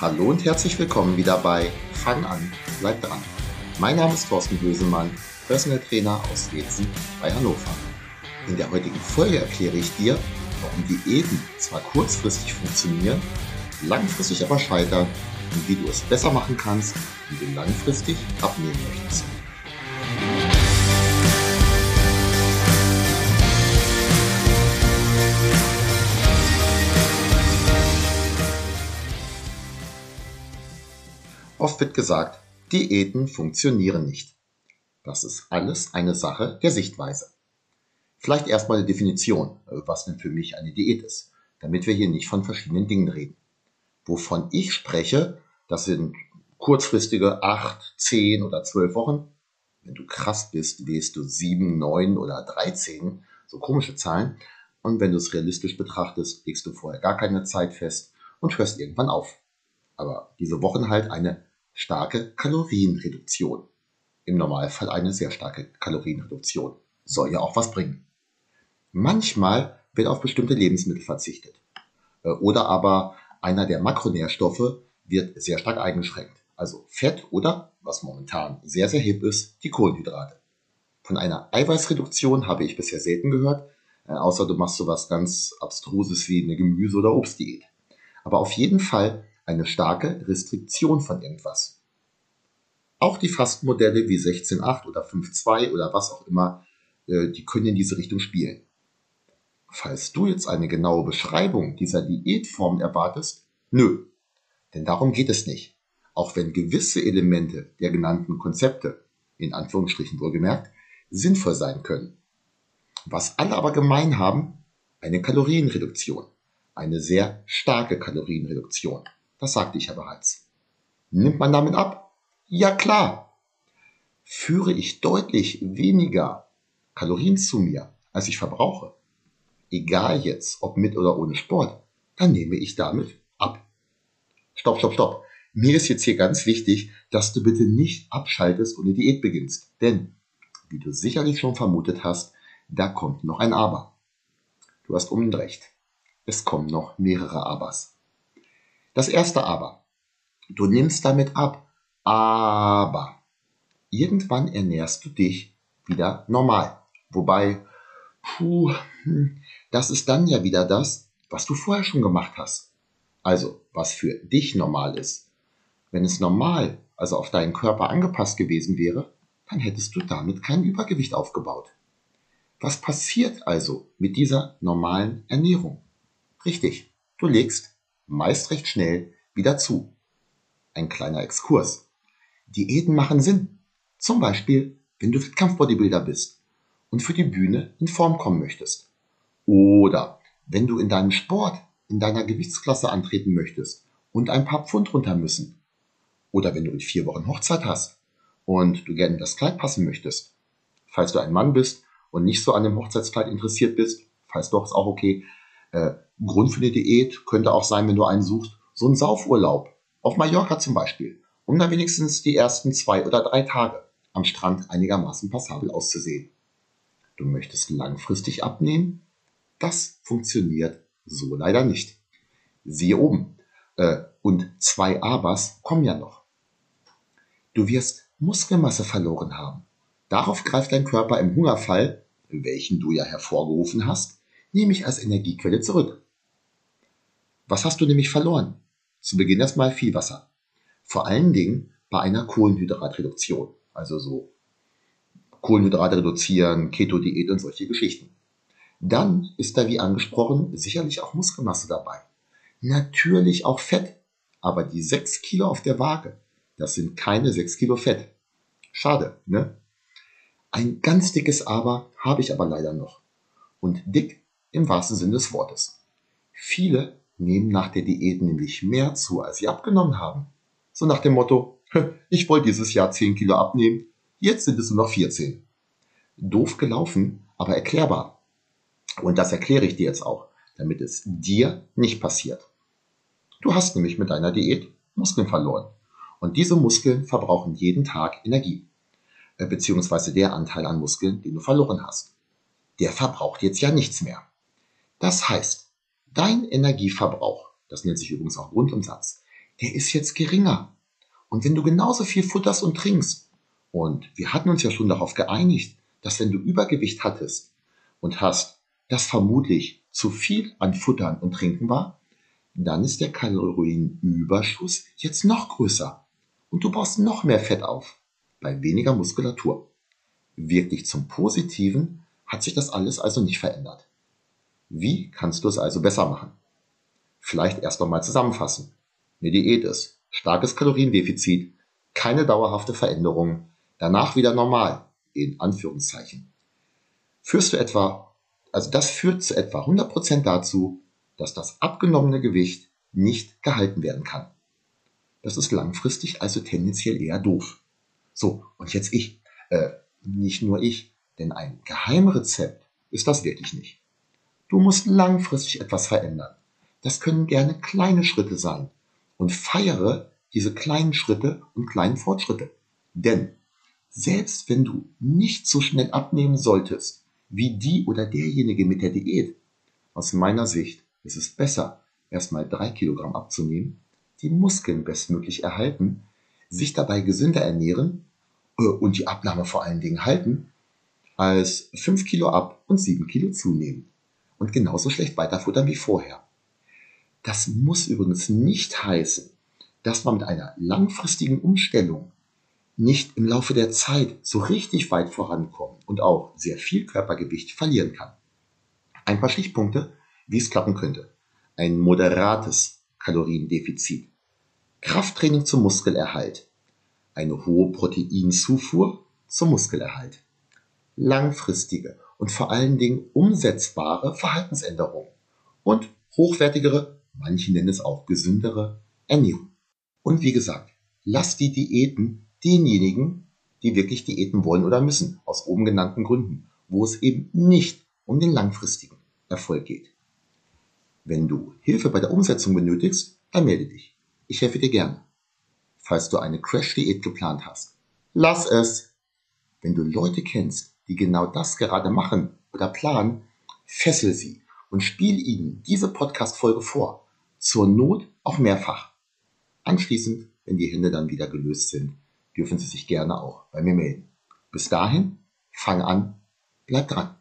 Hallo und herzlich willkommen wieder bei Fang an, bleib dran. Mein Name ist Thorsten Bösemann, Personal Trainer aus Wetzen bei Hannover. In der heutigen Folge erkläre ich dir, warum Diäten zwar kurzfristig funktionieren, langfristig aber scheitern und wie du es besser machen kannst, wenn du langfristig abnehmen möchtest. Oft wird gesagt, Diäten funktionieren nicht. Das ist alles eine Sache der Sichtweise. Vielleicht erstmal eine Definition, was denn für mich eine Diät ist, damit wir hier nicht von verschiedenen Dingen reden. Wovon ich spreche, das sind kurzfristige 8, 10 oder 12 Wochen. Wenn du krass bist, wählst du 7, 9 oder 13, so komische Zahlen. Und wenn du es realistisch betrachtest, legst du vorher gar keine Zeit fest und hörst irgendwann auf. Aber diese Wochen halt eine starke Kalorienreduktion. Im Normalfall eine sehr starke Kalorienreduktion. Soll ja auch was bringen. Manchmal wird auf bestimmte Lebensmittel verzichtet. Äh, oder aber einer der Makronährstoffe wird sehr stark eingeschränkt. Also Fett oder, was momentan sehr, sehr hip ist, die Kohlenhydrate. Von einer Eiweißreduktion habe ich bisher selten gehört, äh, außer du machst sowas ganz Abstruses wie eine Gemüse- oder Obstdiät. Aber auf jeden Fall eine starke Restriktion von irgendwas. Auch die Fastenmodelle wie 16.8 oder 5.2 oder was auch immer, äh, die können in diese Richtung spielen. Falls du jetzt eine genaue Beschreibung dieser Diätform erwartest, nö, denn darum geht es nicht. Auch wenn gewisse Elemente der genannten Konzepte, in Anführungsstrichen wohlgemerkt, sinnvoll sein können. Was alle aber gemein haben, eine Kalorienreduktion, eine sehr starke Kalorienreduktion. Das sagte ich ja bereits. Nimmt man damit ab? Ja klar. Führe ich deutlich weniger Kalorien zu mir, als ich verbrauche, egal jetzt ob mit oder ohne Sport, dann nehme ich damit ab. Stopp, stopp, stopp. Mir ist jetzt hier ganz wichtig, dass du bitte nicht abschaltest und eine Diät beginnst. Denn, wie du sicherlich schon vermutet hast, da kommt noch ein Aber. Du hast unbedingt recht. Es kommen noch mehrere Abers. Das erste Aber. Du nimmst damit ab. Aber irgendwann ernährst du dich wieder normal. Wobei, puh, hm, das ist dann ja wieder das, was du vorher schon gemacht hast. Also, was für dich normal ist. Wenn es normal, also auf deinen Körper angepasst gewesen wäre, dann hättest du damit kein Übergewicht aufgebaut. Was passiert also mit dieser normalen Ernährung? Richtig, du legst meist recht schnell wieder zu. Ein kleiner Exkurs. Diäten machen Sinn. Zum Beispiel, wenn du Wettkampfbodybuilder bist und für die Bühne in Form kommen möchtest. Oder wenn du in deinem Sport in deiner Gewichtsklasse antreten möchtest und ein paar Pfund runter müssen. Oder wenn du in vier Wochen Hochzeit hast und du gerne in das Kleid passen möchtest. Falls du ein Mann bist und nicht so an dem Hochzeitskleid interessiert bist, falls doch, ist auch okay, äh, Grund für eine Diät könnte auch sein, wenn du einen suchst, so ein Saufurlaub. Auf Mallorca zum Beispiel. Um dann wenigstens die ersten zwei oder drei Tage am Strand einigermaßen passabel auszusehen. Du möchtest langfristig abnehmen? Das funktioniert so leider nicht. Siehe oben. Äh, und zwei Abers kommen ja noch. Du wirst Muskelmasse verloren haben. Darauf greift dein Körper im Hungerfall, welchen du ja hervorgerufen hast, nehme ich als Energiequelle zurück. Was hast du nämlich verloren? Zu Beginn erstmal viel Wasser. Vor allen Dingen bei einer Kohlenhydratreduktion. Also so Kohlenhydrate reduzieren, Keto-Diät und solche Geschichten. Dann ist da, wie angesprochen, sicherlich auch Muskelmasse dabei. Natürlich auch Fett. Aber die 6 Kilo auf der Waage, das sind keine 6 Kilo Fett. Schade, ne? Ein ganz dickes Aber habe ich aber leider noch. Und dick im wahrsten Sinne des Wortes. Viele nehmen nach der Diät nämlich mehr zu, als sie abgenommen haben. So nach dem Motto, ich wollte dieses Jahr 10 Kilo abnehmen, jetzt sind es nur noch 14. Doof gelaufen, aber erklärbar. Und das erkläre ich dir jetzt auch, damit es dir nicht passiert. Du hast nämlich mit deiner Diät Muskeln verloren. Und diese Muskeln verbrauchen jeden Tag Energie. Äh, beziehungsweise der Anteil an Muskeln, den du verloren hast. Der verbraucht jetzt ja nichts mehr. Das heißt, dein Energieverbrauch, das nennt sich übrigens auch Grundumsatz, der ist jetzt geringer. Und wenn du genauso viel futterst und trinkst, und wir hatten uns ja schon darauf geeinigt, dass wenn du Übergewicht hattest und hast, das vermutlich zu viel an Futtern und Trinken war, dann ist der Kalorienüberschuss jetzt noch größer und du baust noch mehr Fett auf bei weniger Muskulatur. Wirklich zum Positiven hat sich das alles also nicht verändert. Wie kannst du es also besser machen? Vielleicht erst nochmal zusammenfassen. Eine Diät ist starkes Kaloriendefizit, keine dauerhafte Veränderung, danach wieder normal, in Anführungszeichen. Führst du etwa, also das führt zu etwa 100% dazu, dass das abgenommene Gewicht nicht gehalten werden kann. Das ist langfristig also tendenziell eher doof. So, und jetzt ich. Äh, nicht nur ich, denn ein Geheimrezept ist das wirklich nicht. Du musst langfristig etwas verändern. Das können gerne kleine Schritte sein. Und feiere diese kleinen Schritte und kleinen Fortschritte. Denn selbst wenn du nicht so schnell abnehmen solltest wie die oder derjenige mit der Diät, aus meiner Sicht ist es besser, erstmal drei Kilogramm abzunehmen, die Muskeln bestmöglich erhalten, sich dabei gesünder ernähren äh, und die Abnahme vor allen Dingen halten, als fünf Kilo ab und sieben Kilo zunehmen und genauso schlecht weiterfuttern wie vorher. Das muss übrigens nicht heißen, dass man mit einer langfristigen Umstellung nicht im Laufe der Zeit so richtig weit vorankommen und auch sehr viel Körpergewicht verlieren kann. Ein paar Stichpunkte, wie es klappen könnte. Ein moderates Kaloriendefizit. Krafttraining zum Muskelerhalt. Eine hohe Proteinzufuhr zum Muskelerhalt. Langfristige und vor allen Dingen umsetzbare Verhaltensänderungen. Und hochwertigere, manche nennen es auch gesündere Ernährung. Und wie gesagt, lass die Diäten denjenigen, die wirklich Diäten wollen oder müssen, aus oben genannten Gründen, wo es eben nicht um den langfristigen Erfolg geht. Wenn du Hilfe bei der Umsetzung benötigst, dann melde dich. Ich helfe dir gerne. Falls du eine Crash-Diät geplant hast, lass es. Wenn du Leute kennst, die genau das gerade machen oder planen, fessel sie und spiel ihnen diese Podcast-Folge vor. Zur Not auch mehrfach. Anschließend, wenn die Hände dann wieder gelöst sind, dürfen Sie sich gerne auch bei mir melden. Bis dahin, fang an, bleib dran.